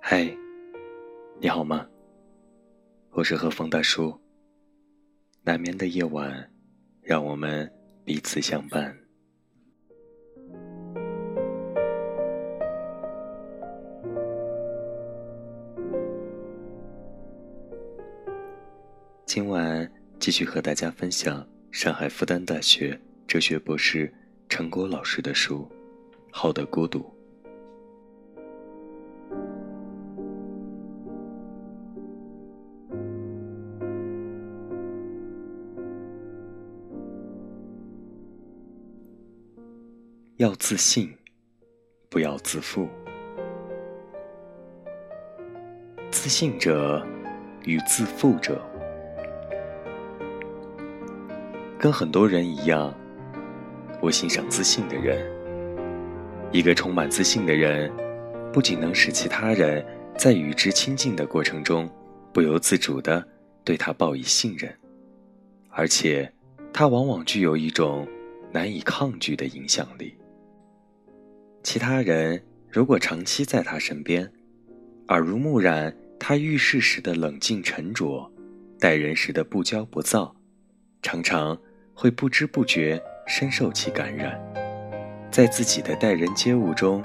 嗨，你好吗？我是和风大叔。难眠的夜晚，让我们彼此相伴。今晚继续和大家分享上海复旦大学哲学博士陈果老师的书《好的孤独》。要自信，不要自负。自信者与自负者，跟很多人一样，我欣赏自信的人。一个充满自信的人，不仅能使其他人在与之亲近的过程中不由自主的对他报以信任，而且他往往具有一种难以抗拒的影响力。其他人如果长期在他身边，耳濡目染他遇事时的冷静沉着，待人时的不骄不躁，常常会不知不觉深受其感染，在自己的待人接物中，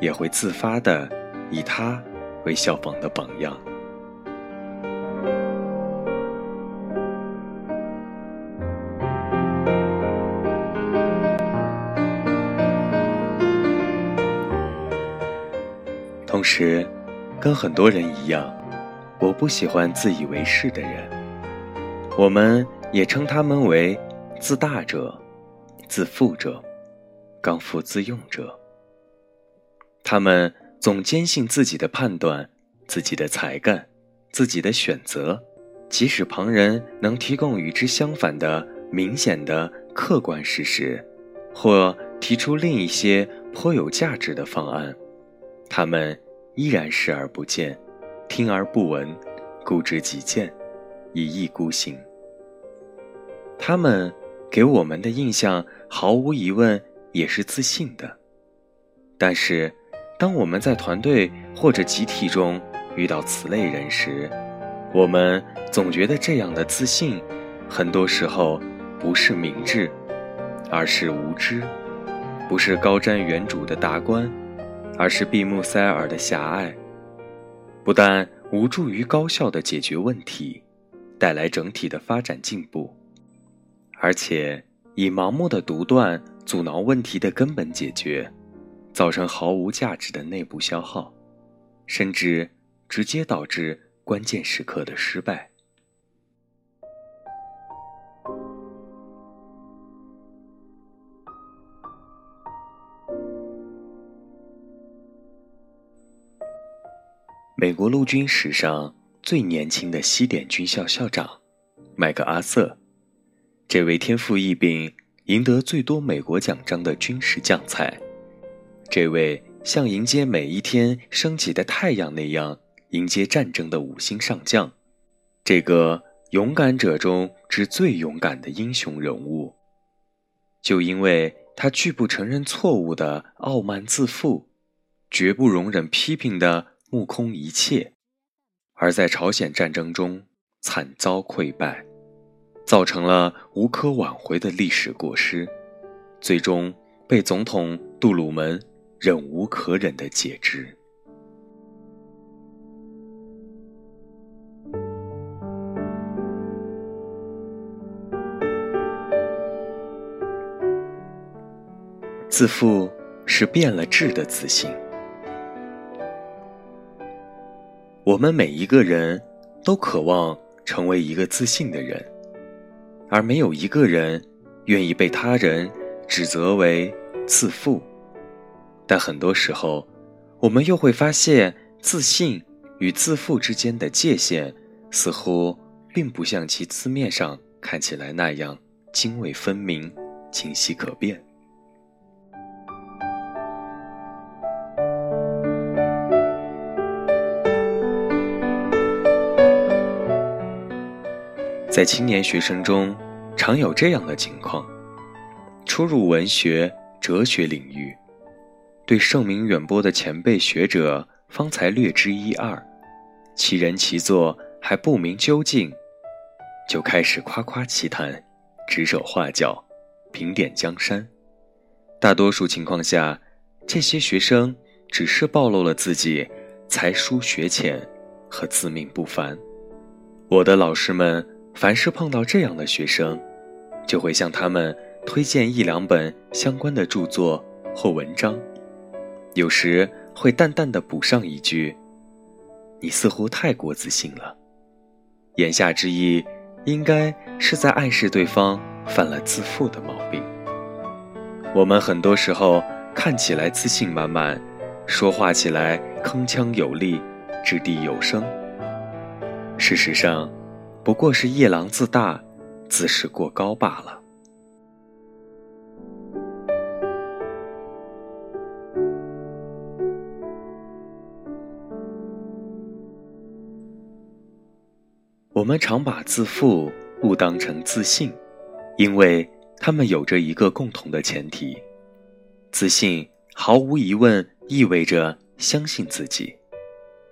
也会自发的以他为效仿的榜样。同时，跟很多人一样，我不喜欢自以为是的人。我们也称他们为自大者、自负者、刚愎自用者。他们总坚信自己的判断、自己的才干、自己的选择，即使旁人能提供与之相反的明显的客观事实，或提出另一些颇有价值的方案，他们。依然视而不见，听而不闻，固执己见，一意孤行。他们给我们的印象毫无疑问也是自信的。但是，当我们在团队或者集体中遇到此类人时，我们总觉得这样的自信，很多时候不是明智，而是无知，不是高瞻远瞩的达观。而是闭目塞耳的狭隘，不但无助于高效的解决问题，带来整体的发展进步，而且以盲目的独断阻挠问题的根本解决，造成毫无价值的内部消耗，甚至直接导致关键时刻的失败。美国陆军史上最年轻的西点军校校长，麦克阿瑟，这位天赋异禀、赢得最多美国奖章的军事将才，这位像迎接每一天升起的太阳那样迎接战争的五星上将，这个勇敢者中之最勇敢的英雄人物，就因为他拒不承认错误的傲慢自负，绝不容忍批评的。目空一切，而在朝鲜战争中惨遭溃败，造成了无可挽回的历史过失，最终被总统杜鲁门忍无可忍的解职。自负是变了质的自信。我们每一个人都渴望成为一个自信的人，而没有一个人愿意被他人指责为自负。但很多时候，我们又会发现，自信与自负之间的界限似乎并不像其字面上看起来那样泾渭分明、清晰可辨。在青年学生中，常有这样的情况：初入文学、哲学领域，对盛名远播的前辈学者方才略知一二，其人其作还不明究竟，就开始夸夸其谈，指手画脚，评点江山。大多数情况下，这些学生只是暴露了自己才疏学浅和自命不凡。我的老师们凡是碰到这样的学生，就会向他们推荐一两本相关的著作或文章，有时会淡淡的补上一句：“你似乎太过自信了。”言下之意，应该是在暗示对方犯了自负的毛病。我们很多时候看起来自信满满，说话起来铿锵有力，掷地有声。事实上，不过是夜郎自大，自视过高罢了。我们常把自负误当成自信，因为。他们有着一个共同的前提：自信毫无疑问意味着相信自己；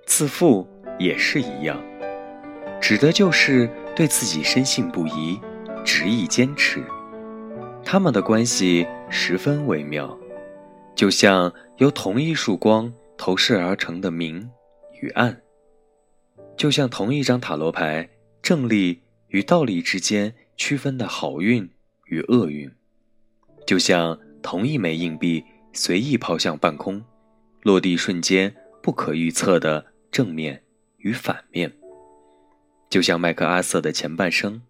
自负也是一样，指的就是对自己深信不疑、执意坚持。他们的关系十分微妙，就像由同一束光投射而成的明与暗，就像同一张塔罗牌正力与倒立之间区分的好运。与厄运，就像同一枚硬币随意抛向半空，落地瞬间不可预测的正面与反面。就像麦克阿瑟的前半生，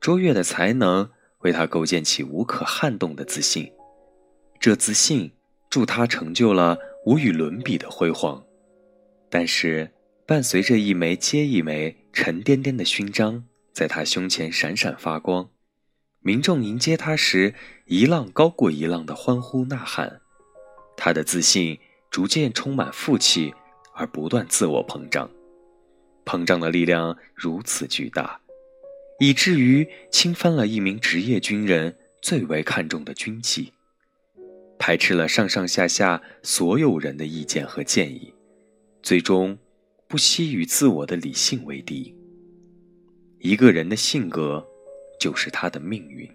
卓越的才能为他构建起无可撼动的自信，这自信助他成就了无与伦比的辉煌。但是，伴随着一枚接一枚沉甸甸的勋章在他胸前闪闪发光。民众迎接他时，一浪高过一浪的欢呼呐喊，他的自信逐渐充满负气，而不断自我膨胀。膨胀的力量如此巨大，以至于侵犯了一名职业军人最为看重的军纪，排斥了上上下下所有人的意见和建议，最终不惜与自我的理性为敌。一个人的性格。就是他的命运，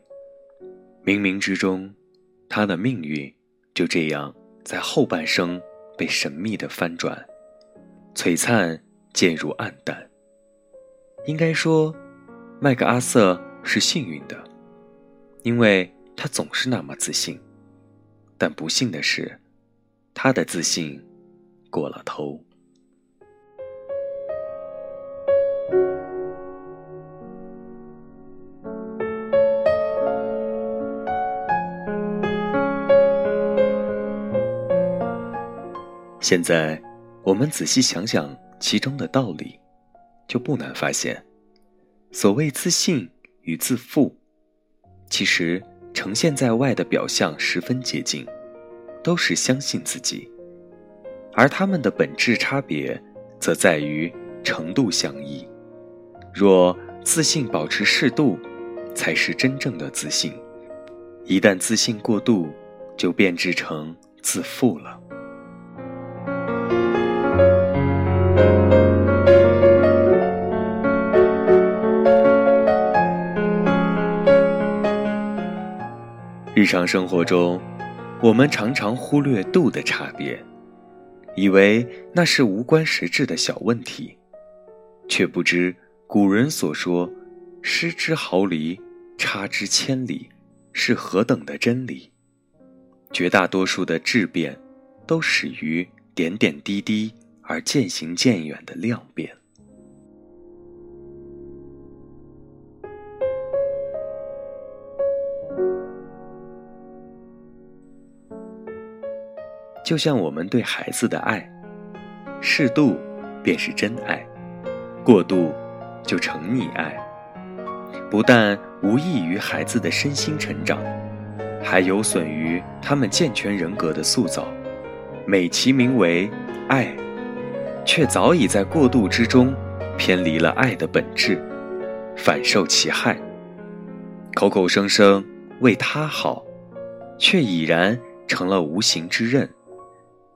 冥冥之中，他的命运就这样在后半生被神秘的翻转，璀璨渐入暗淡。应该说，麦克阿瑟是幸运的，因为他总是那么自信。但不幸的是，他的自信过了头。现在，我们仔细想想其中的道理，就不难发现，所谓自信与自负，其实呈现在外的表象十分接近，都是相信自己，而他们的本质差别，则在于程度相异。若自信保持适度，才是真正的自信；一旦自信过度，就变质成自负了。日常生活中，我们常常忽略度的差别，以为那是无关实质的小问题，却不知古人所说“失之毫厘，差之千里”是何等的真理。绝大多数的质变，都始于点点滴滴而渐行渐远的量变。就像我们对孩子的爱，适度便是真爱，过度就成溺爱。不但无益于孩子的身心成长，还有损于他们健全人格的塑造。美其名为爱，却早已在过度之中偏离了爱的本质。反受其害。口口声声为他好，却已然成了无形之刃，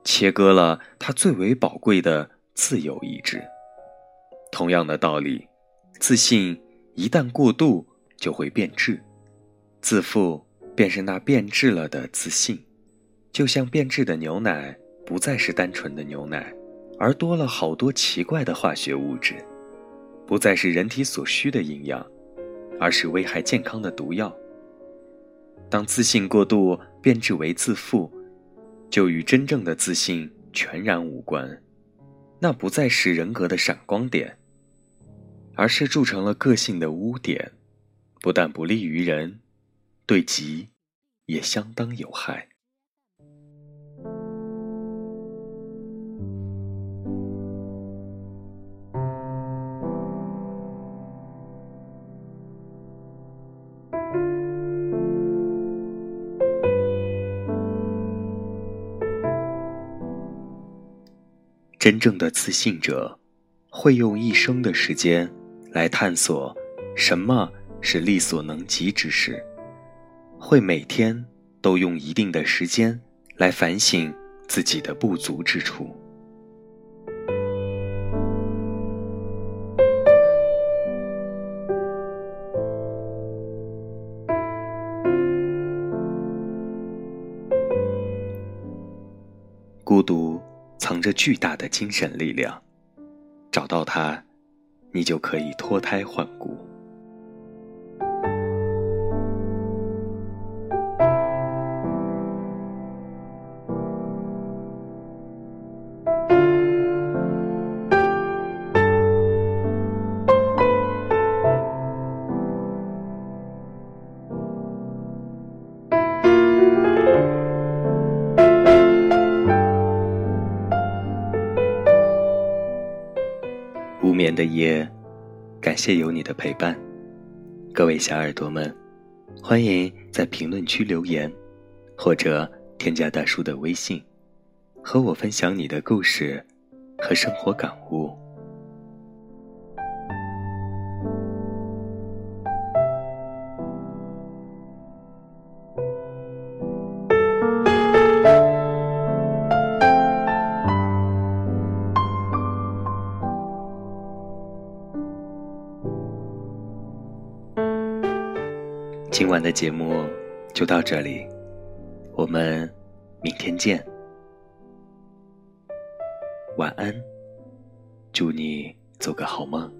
切割了他最为宝贵的自由意志。同样的道理，自信一旦过度，就会变质；自负便是那变质了的自信，就像变质的牛奶不再是单纯的牛奶。而多了好多奇怪的化学物质，不再是人体所需的营养，而是危害健康的毒药。当自信过度变质为自负，就与真正的自信全然无关。那不再是人格的闪光点，而是铸成了个性的污点，不但不利于人，对己也相当有害。真正的自信者，会用一生的时间来探索什么是力所能及之事，会每天都用一定的时间来反省自己的不足之处。孤独。藏着巨大的精神力量，找到它，你就可以脱胎换骨。的夜，感谢有你的陪伴，各位小耳朵们，欢迎在评论区留言，或者添加大叔的微信，和我分享你的故事和生活感悟。今晚的节目就到这里，我们明天见，晚安，祝你做个好梦。